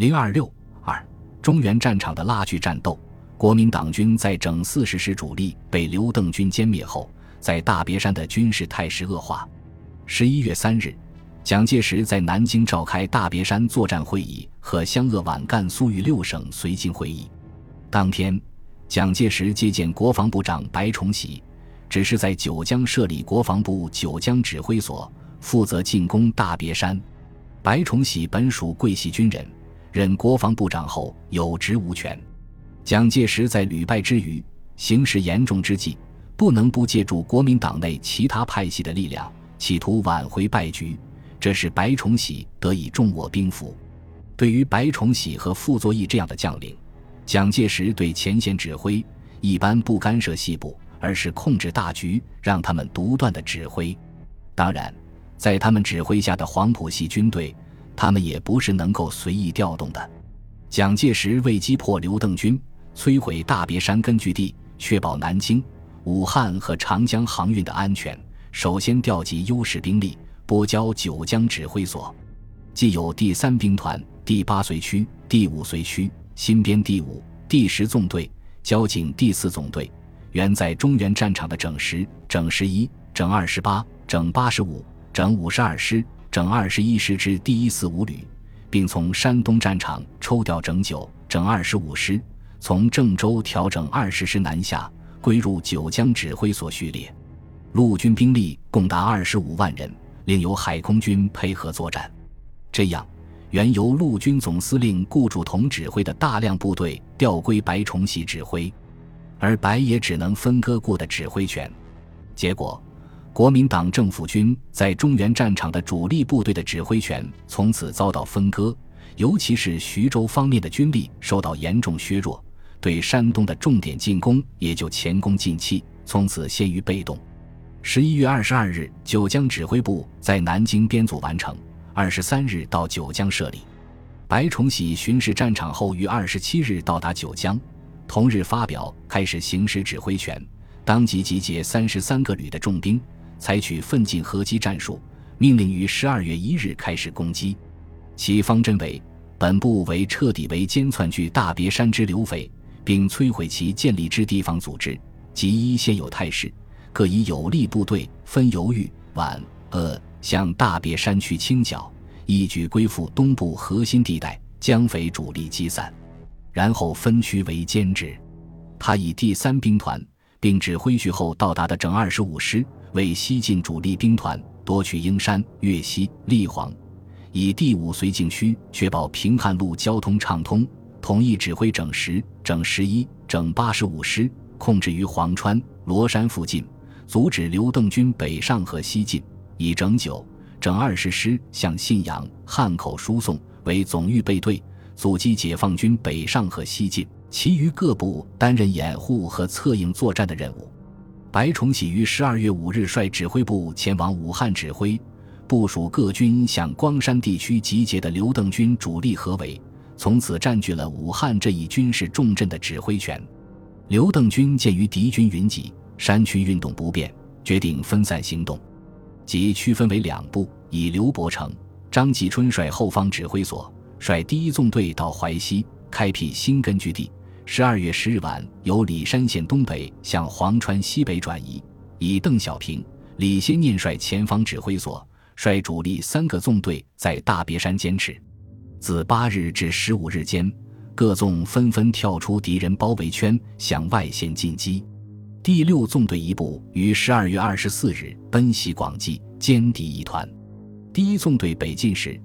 零二六二中原战场的拉锯战斗，国民党军在整四十师主力被刘邓军歼灭后，在大别山的军事态势恶化。十一月三日，蒋介石在南京召开大别山作战会议和湘鄂皖赣苏豫六省绥靖会议。当天，蒋介石接见国防部长白崇禧，只是在九江设立国防部九江指挥所，负责进攻大别山。白崇禧本属桂系军人。任国防部长后有职无权，蒋介石在屡败之余，形势严重之际，不能不借助国民党内其他派系的力量，企图挽回败局。这使白崇禧得以重握兵符。对于白崇禧和傅作义这样的将领，蒋介石对前线指挥一般不干涉细部，而是控制大局，让他们独断的指挥。当然，在他们指挥下的黄埔系军队。他们也不是能够随意调动的。蒋介石为击破刘邓军，摧毁大别山根据地，确保南京、武汉和长江航运的安全，首先调集优势兵力，拨交九江指挥所，既有第三兵团、第八随区、第五随区、新编第五、第十纵队、交警第四总队，原在中原战场的整十、整十一、整二十八、整八十五、整五十二师。整二十一师之第一四五旅，并从山东战场抽调整九、整二十五师，从郑州调整二十师南下，归入九江指挥所序列。陆军兵力共达二十五万人，另有海空军配合作战。这样，原由陆军总司令顾祝同指挥的大量部队调归白崇禧指挥，而白也只能分割过的指挥权。结果。国民党政府军在中原战场的主力部队的指挥权从此遭到分割，尤其是徐州方面的军力受到严重削弱，对山东的重点进攻也就前功尽弃，从此陷于被动。十一月二十二日，九江指挥部在南京编组完成，二十三日到九江设立。白崇禧巡视战场后，于二十七日到达九江，同日发表开始行使指挥权，当即集结三十三个旅的重兵。采取奋进合击战术，命令于十二月一日开始攻击。其方针为：本部为彻底围歼窜据大别山之刘匪，并摧毁其建立之地方组织，即依现有态势，各以有力部队分犹豫皖鄂向大别山区清剿，一举归附东部核心地带，将匪主力击散，然后分区围歼之。他以第三兵团，并指挥去后到达的整二十五师。为西进主力兵团夺取英山、岳西、立黄，以第五绥靖区确保平汉路交通畅通，同意指挥整十、整十一、整八十五师，控制于黄川、罗山附近，阻止刘邓军北上和西进；以整九、整二十师向信阳、汉口输送为总预备队，阻击解放军北上和西进。其余各部担任掩护和策应作战的任务。白崇禧于十二月五日率指挥部前往武汉指挥，部署各军向光山地区集结的刘邓军主力合围，从此占据了武汉这一军事重镇的指挥权。刘邓军鉴于敌军云集，山区运动不便，决定分散行动，即区分为两部，以刘伯承、张继春率后方指挥所，率第一纵队到淮西开辟新根据地。十二月十日晚，由里山县东北向黄川西北转移，以邓小平、李先念率前方指挥所，率主力三个纵队在大别山坚持。自八日至十五日间，各纵纷纷跳出敌人包围圈，向外线进击。第六纵队一部于十二月二十四日奔袭广济，歼敌一团。第一纵队北进时。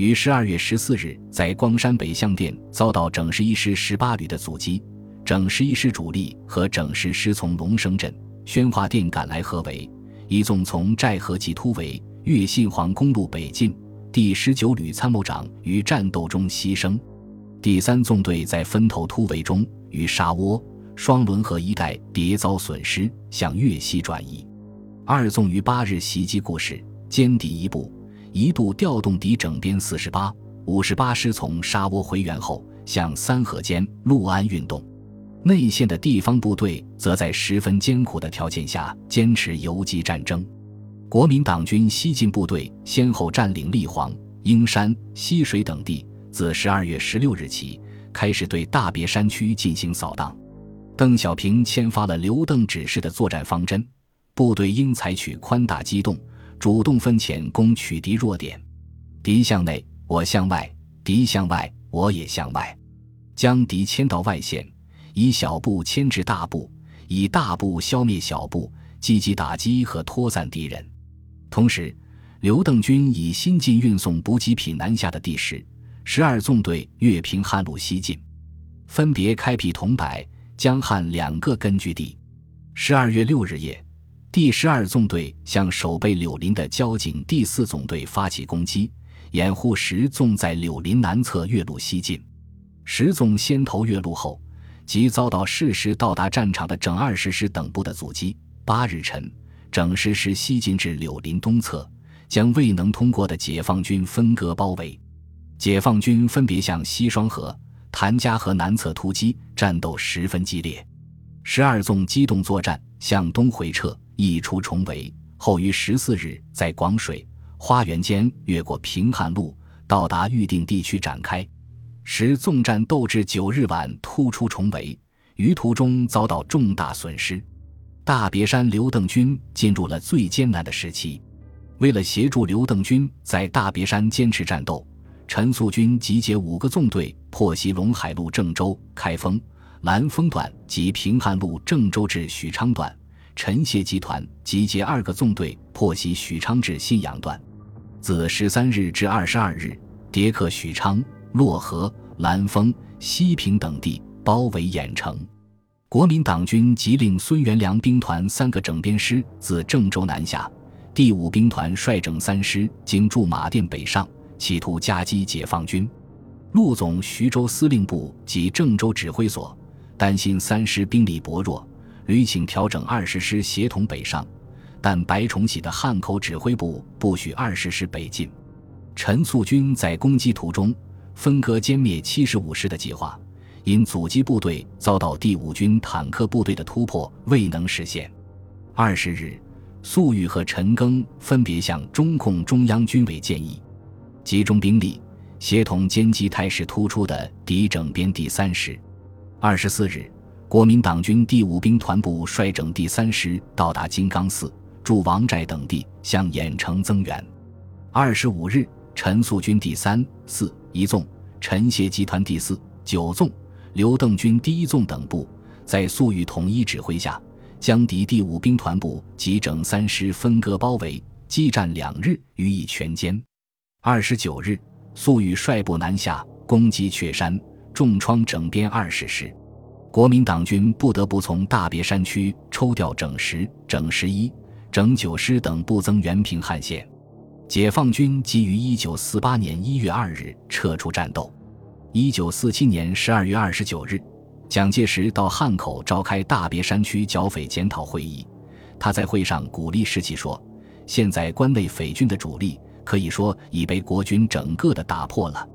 于十二月十四日，在光山北向店遭到整十一师十八旅的阻击，整十一师主力和整十师从龙生镇、宣化店赶来合围，一纵从寨河及突围，越信黄公路北进。第十九旅参谋长于战斗中牺牲。第三纵队在分头突围中，于沙窝、双轮河一带迭遭损失，向粤西转移。二纵于八日袭击固始，歼敌一部。一度调动敌整编四十八、五十八师从沙窝回援后，向三河间、陆安运动。内线的地方部队则在十分艰苦的条件下坚持游击战争。国民党军西进部队先后占领立黄、英山、西水等地，自十二月十六日起开始对大别山区进行扫荡。邓小平签发了刘邓指示的作战方针，部队应采取宽大机动、主动分遣攻取敌弱点。敌向内，我向外；敌向外，我也向外。将敌牵到外线，以小步牵制大步，以大步消灭小步，积极打击和拖散敌人。同时，刘邓军以新进运送补给品南下的第十、十二纵队越平汉路西进，分别开辟桐柏。江汉两个根据地。十二月六日夜，第十二纵队向守备柳林的交警第四纵队发起攻击，掩护十纵在柳林南侧越路西进。十纵先头越路后，即遭到适时到达战场的整二十师等部的阻击。八日晨，整十师西进至柳林东侧，将未能通过的解放军分割包围。解放军分别向西双河。谭家河南侧突击，战斗十分激烈。十二纵机动作战，向东回撤，一出重围。后于十四日在广水、花园间越过平汉路，到达预定地区展开。十纵战斗至九日晚突出重围，于途中遭到重大损失。大别山刘邓军进入了最艰难的时期。为了协助刘邓军在大别山坚持战斗。陈粟军集结五个纵队，破袭陇海路郑州、开封、兰丰段及平汉路郑州至许昌段。陈谢集团集结二个纵队，破袭许昌至信阳段。自十三日至二十二日，迭克许昌、漯河、兰丰、西平等地，包围郾城。国民党军即令孙元良兵团三个整编师自郑州南下，第五兵团率整三师经驻马店北上。企图夹击解放军，陆总徐州司令部及郑州指挥所担心三师兵力薄弱，屡请调整二十师协同北上，但白崇禧的汉口指挥部不许二十师北进。陈粟军在攻击途中分割歼灭七十五师的计划，因阻击部队遭到第五军坦克部队的突破，未能实现。二十日，粟裕和陈赓分别向中共中央军委建议。集中兵力，协同歼击态势突出的敌整编第三师。二十四日，国民党军第五兵团部率整第三师到达金刚寺、驻王寨等地，向郾城增援。二十五日，陈粟军第三、四一纵、陈协集团第四、九纵、刘邓军第一纵等部，在粟裕统一指挥下，将敌第五兵团部及整三师分割包围，激战两日，予以全歼。二十九日，粟裕率部南下攻击雀山，重创整编二十师，国民党军不得不从大别山区抽调整十、整十一、整九师等部增援平汉线。解放军即于一九四八年一月二日撤出战斗。一九四七年十二月二十九日，蒋介石到汉口召开大别山区剿匪检讨会议，他在会上鼓励士气说：“现在关内匪军的主力。”可以说已被国军整个的打破了。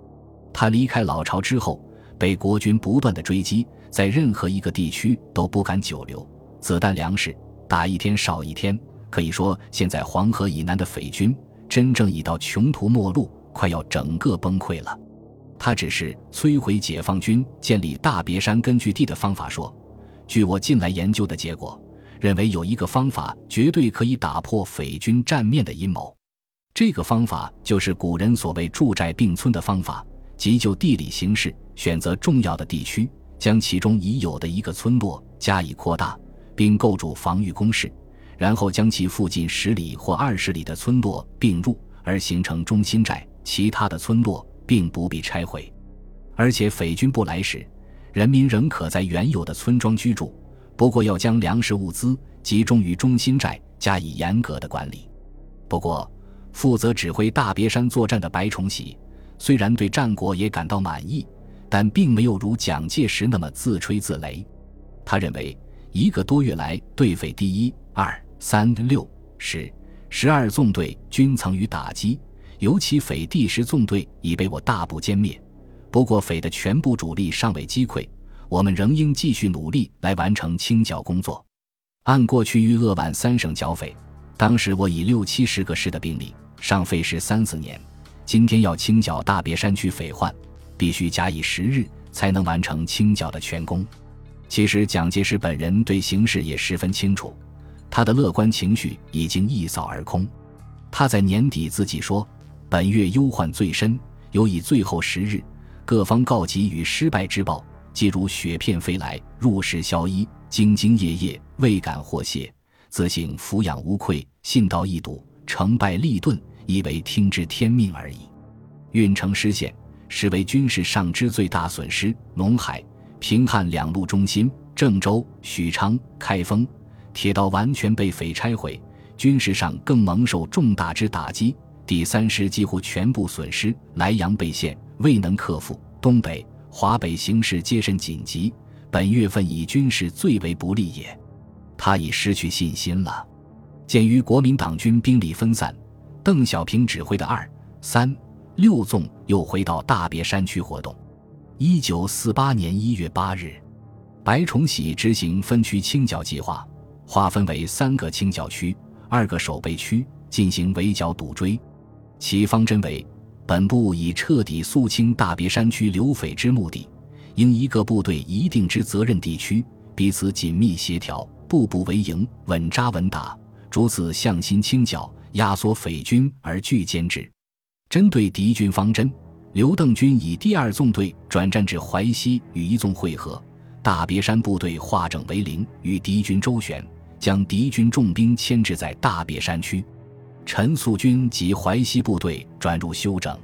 他离开老巢之后，被国军不断的追击，在任何一个地区都不敢久留，子弹粮食打一天少一天。可以说，现在黄河以南的匪军真正已到穷途末路，快要整个崩溃了。他只是摧毁解放军建立大别山根据地的方法说：“据我近来研究的结果，认为有一个方法绝对可以打破匪军占面的阴谋。”这个方法就是古人所谓驻寨并村的方法，即就地理形势选择重要的地区，将其中已有的一个村落加以扩大，并构筑防御工事，然后将其附近十里或二十里的村落并入，而形成中心寨。其他的村落并不必拆毁，而且匪军不来时，人民仍可在原有的村庄居住。不过要将粮食物资集中于中心寨，加以严格的管理。不过。负责指挥大别山作战的白崇禧，虽然对战果也感到满意，但并没有如蒋介石那么自吹自擂。他认为，一个多月来，对匪第一、二、三、六、十、十二纵队均曾予打击，尤其匪第十纵队已被我大部歼灭。不过，匪的全部主力尚未击溃，我们仍应继续努力来完成清剿工作。按过去豫鄂皖三省剿匪，当时我以六七十个师的兵力。尚费时三四年，今天要清剿大别山区匪患，必须假以时日才能完成清剿的全功。其实蒋介石本人对形势也十分清楚，他的乐观情绪已经一扫而空。他在年底自己说：“本月忧患最深，尤以最后十日，各方告急与失败之报，皆如雪片飞来，入室消衣，兢兢业业，未敢或懈，自省俯仰无愧，信道易笃，成败立顿，以为听之天命而已。运城失陷，实为军事上之最大损失。陇海、平汉两路中心，郑州、许昌、开封，铁道完全被匪拆毁。”军事上更蒙受重大之打击，第三师几乎全部损失，莱阳被陷，未能克服。东北、华北形势皆甚紧急，本月份以军事最为不利也。他已失去信心了。鉴于国民党军兵力分散，邓小平指挥的二、三、六纵又回到大别山区活动。一九四八年一月八日，白崇禧执行分区清剿计划，划分为三个清剿区。二个守备区进行围剿堵追，其方针为：本部以彻底肃清大别山区流匪之目的，应一个部队一定之责任地区，彼此紧密协调，步步为营，稳扎稳打，逐次向心清剿，压缩匪军而拒歼之。针对敌军方针，刘邓军以第二纵队转战至淮西与一纵会合，大别山部队化整为零，与敌军周旋。将敌军重兵牵制在大别山区，陈粟军及淮西部队转入休整。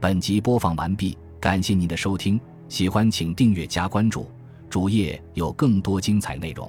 本集播放完毕，感谢您的收听，喜欢请订阅加关注，主页有更多精彩内容。